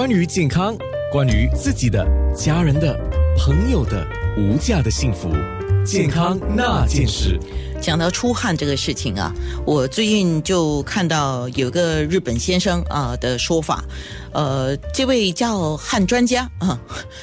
关于健康，关于自己的、家人的、朋友的无价的幸福，健康那件事。讲到出汗这个事情啊，我最近就看到有个日本先生啊的说法，呃，这位叫汗专家啊，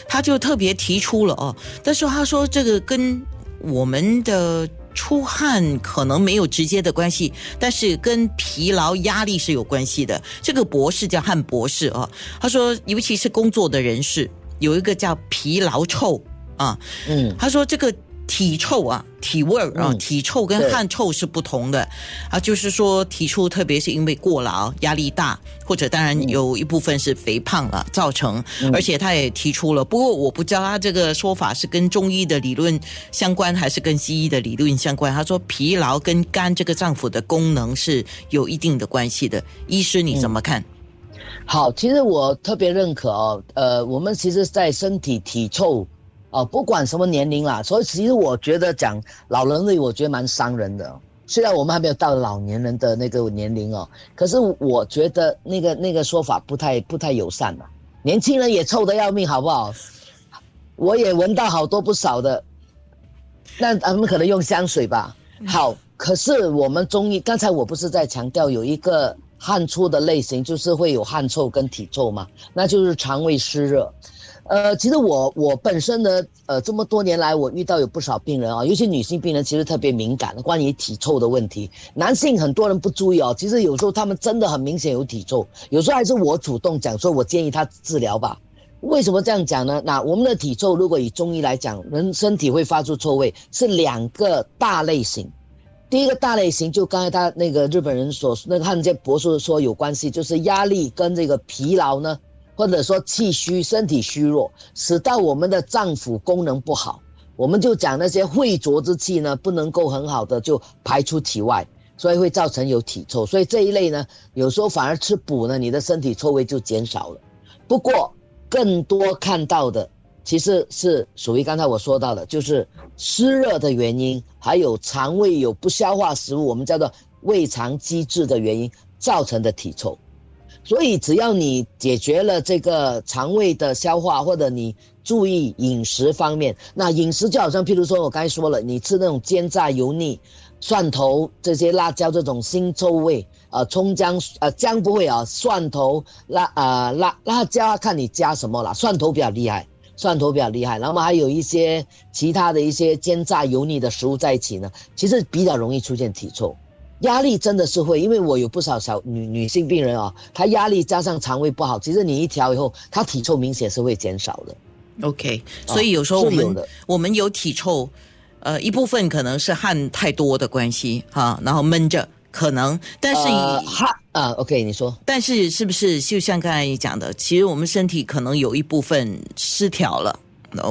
他就特别提出了哦，但是他说这个跟我们的出汗可能没有直接的关系，但是跟疲劳、压力是有关系的。这个博士叫汉博士啊，他说，尤其是工作的人士，有一个叫疲劳臭啊，嗯，他说这个。体臭啊，体味儿啊，体臭跟汗臭是不同的啊。就是说，体臭特别是因为过劳、压力大，或者当然有一部分是肥胖了造成。而且他也提出了，不过我不知道他这个说法是跟中医的理论相关，还是跟西医的理论相关。他说，疲劳跟肝这个脏腑的功能是有一定的关系的。医师你怎么看？好，其实我特别认可哦。呃，我们其实，在身体体臭。哦，不管什么年龄啦，所以其实我觉得讲老人类，我觉得蛮伤人的。虽然我们还没有到老年人的那个年龄哦，可是我觉得那个那个说法不太不太友善嘛。年轻人也臭得要命，好不好？我也闻到好多不少的，那他们可能用香水吧。好，可是我们中医刚才我不是在强调有一个汗出的类型，就是会有汗臭跟体臭嘛，那就是肠胃湿热。呃，其实我我本身呢，呃，这么多年来我遇到有不少病人啊，尤其女性病人其实特别敏感，关于体臭的问题。男性很多人不注意哦，其实有时候他们真的很明显有体臭，有时候还是我主动讲说，我建议他治疗吧。为什么这样讲呢？那我们的体臭，如果以中医来讲，人身体会发出臭味是两个大类型。第一个大类型就刚才他那个日本人所那个汉奸博士说有关系，就是压力跟这个疲劳呢。或者说气虚、身体虚弱，使到我们的脏腑功能不好，我们就讲那些秽浊之气呢，不能够很好的就排出体外，所以会造成有体臭。所以这一类呢，有时候反而吃补呢，你的身体臭味就减少了。不过更多看到的其实是属于刚才我说到的，就是湿热的原因，还有肠胃有不消化食物，我们叫做胃肠积滞的原因造成的体臭。所以，只要你解决了这个肠胃的消化，或者你注意饮食方面，那饮食就好像，譬如说我刚才说了，你吃那种煎炸油腻、蒜头这些辣椒这种腥臭味，呃，葱姜呃姜不会啊，蒜头辣啊辣辣椒看你加什么了，蒜头比较厉害，蒜头比较厉害，然后还有一些其他的一些煎炸油腻的食物在一起呢，其实比较容易出现体臭。压力真的是会，因为我有不少小女女性病人啊，她压力加上肠胃不好，其实你一调以后，她体臭明显是会减少的。OK，所以有时候我们我们有体臭，呃，一部分可能是汗太多的关系哈，然后闷着可能，但是汗啊，OK，你说，但是是不是就像刚才你讲的，其实我们身体可能有一部分失调了，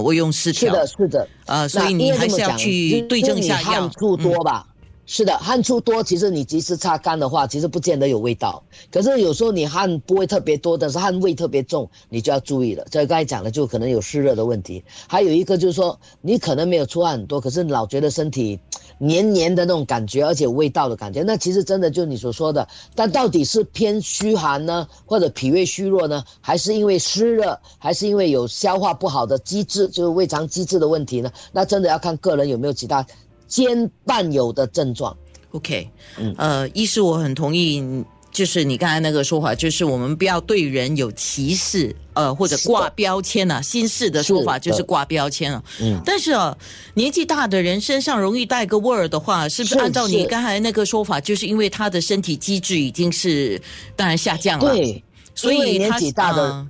我用失调是的，是的，呃，所以你还是要去对症下药，汗出多吧。是的，汗出多，其实你及时擦干的话，其实不见得有味道。可是有时候你汗不会特别多，但是汗味特别重，你就要注意了。这刚才讲的就可能有湿热的问题。还有一个就是说，你可能没有出汗很多，可是老觉得身体黏黏的那种感觉，而且有味道的感觉，那其实真的就你所说的。但到底是偏虚寒呢，或者脾胃虚弱呢，还是因为湿热，还是因为有消化不好的机制，就是胃肠机制的问题呢？那真的要看个人有没有其他。兼伴有的症状，OK，嗯，呃，一是我很同意，就是你刚才那个说法，就是我们不要对人有歧视，呃，或者挂标签啊。新式的说法就是挂标签啊。嗯，但是啊，年纪大的人身上容易带个味儿的话，是不是按照你刚才那个说法，就是因为他的身体机制已经是当然下降了，对，所以年纪大的。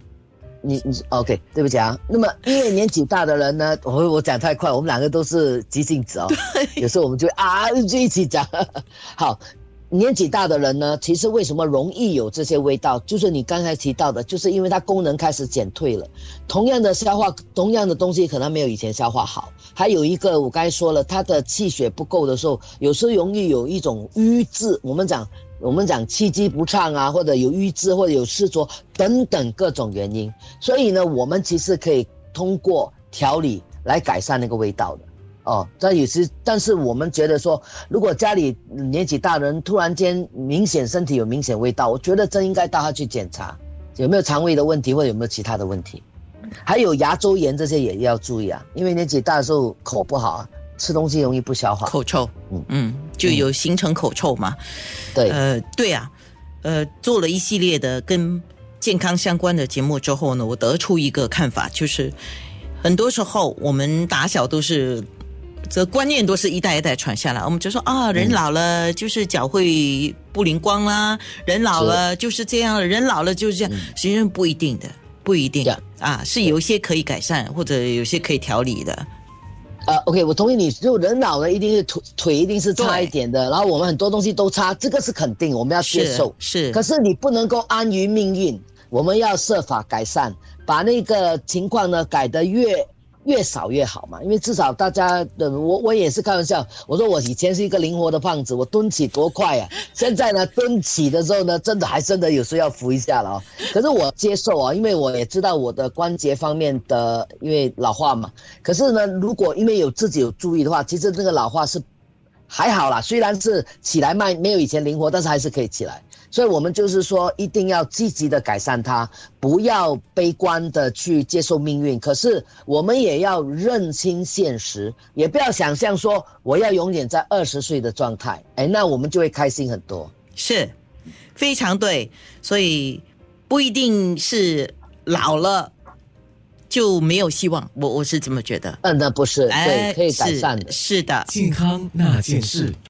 你你 OK，对不起啊。那么因为年纪大的人呢，我我讲太快，我们两个都是急性子哦。有时候我们就啊就一起讲。好，年纪大的人呢，其实为什么容易有这些味道？就是你刚才提到的，就是因为它功能开始减退了。同样的消化，同样的东西可能没有以前消化好。还有一个我刚才说了，他的气血不够的时候，有时候容易有一种瘀滞。我们讲。我们讲气机不畅啊，或者有瘀滞，或者有湿浊等等各种原因，所以呢，我们其实可以通过调理来改善那个味道的。哦，这也是，但是我们觉得说，如果家里年纪大的人突然间明显身体有明显味道，我觉得真应该带他去检查，有没有肠胃的问题，或者有没有其他的问题。还有牙周炎这些也要注意啊，因为年纪大的时候口不好啊，吃东西容易不消化。口臭，嗯嗯，就有形成口臭嘛。对，呃，对啊，呃，做了一系列的跟健康相关的节目之后呢，我得出一个看法，就是很多时候我们打小都是。这观念都是一代一代传下来，我们就说啊，人老了就是脚会不灵光啦，人老了就是这样，人老了就是这样，实际上不一定的，不一定啊，是有一些可以改善，或者有些可以调理的。呃，OK，我同意你，就人老了一定是腿腿一定是差一点的，然后我们很多东西都差，这个是肯定，我们要接受。是，可是你不能够安于命运，我们要设法改善，把那个情况呢改得越。越少越好嘛，因为至少大家的我我也是开玩笑，我说我以前是一个灵活的胖子，我蹲起多快啊！现在呢，蹲起的时候呢，真的还真的有时候要扶一下了哦。可是我接受啊，因为我也知道我的关节方面的因为老化嘛。可是呢，如果因为有自己有注意的话，其实这个老化是还好啦，虽然是起来慢，没有以前灵活，但是还是可以起来。所以，我们就是说，一定要积极的改善它，不要悲观的去接受命运。可是，我们也要认清现实，也不要想象说我要永远在二十岁的状态。哎，那我们就会开心很多。是，非常对。所以，不一定是老了就没有希望。我我是这么觉得。嗯，那不是，对，可以改善的。是的，健康那件事。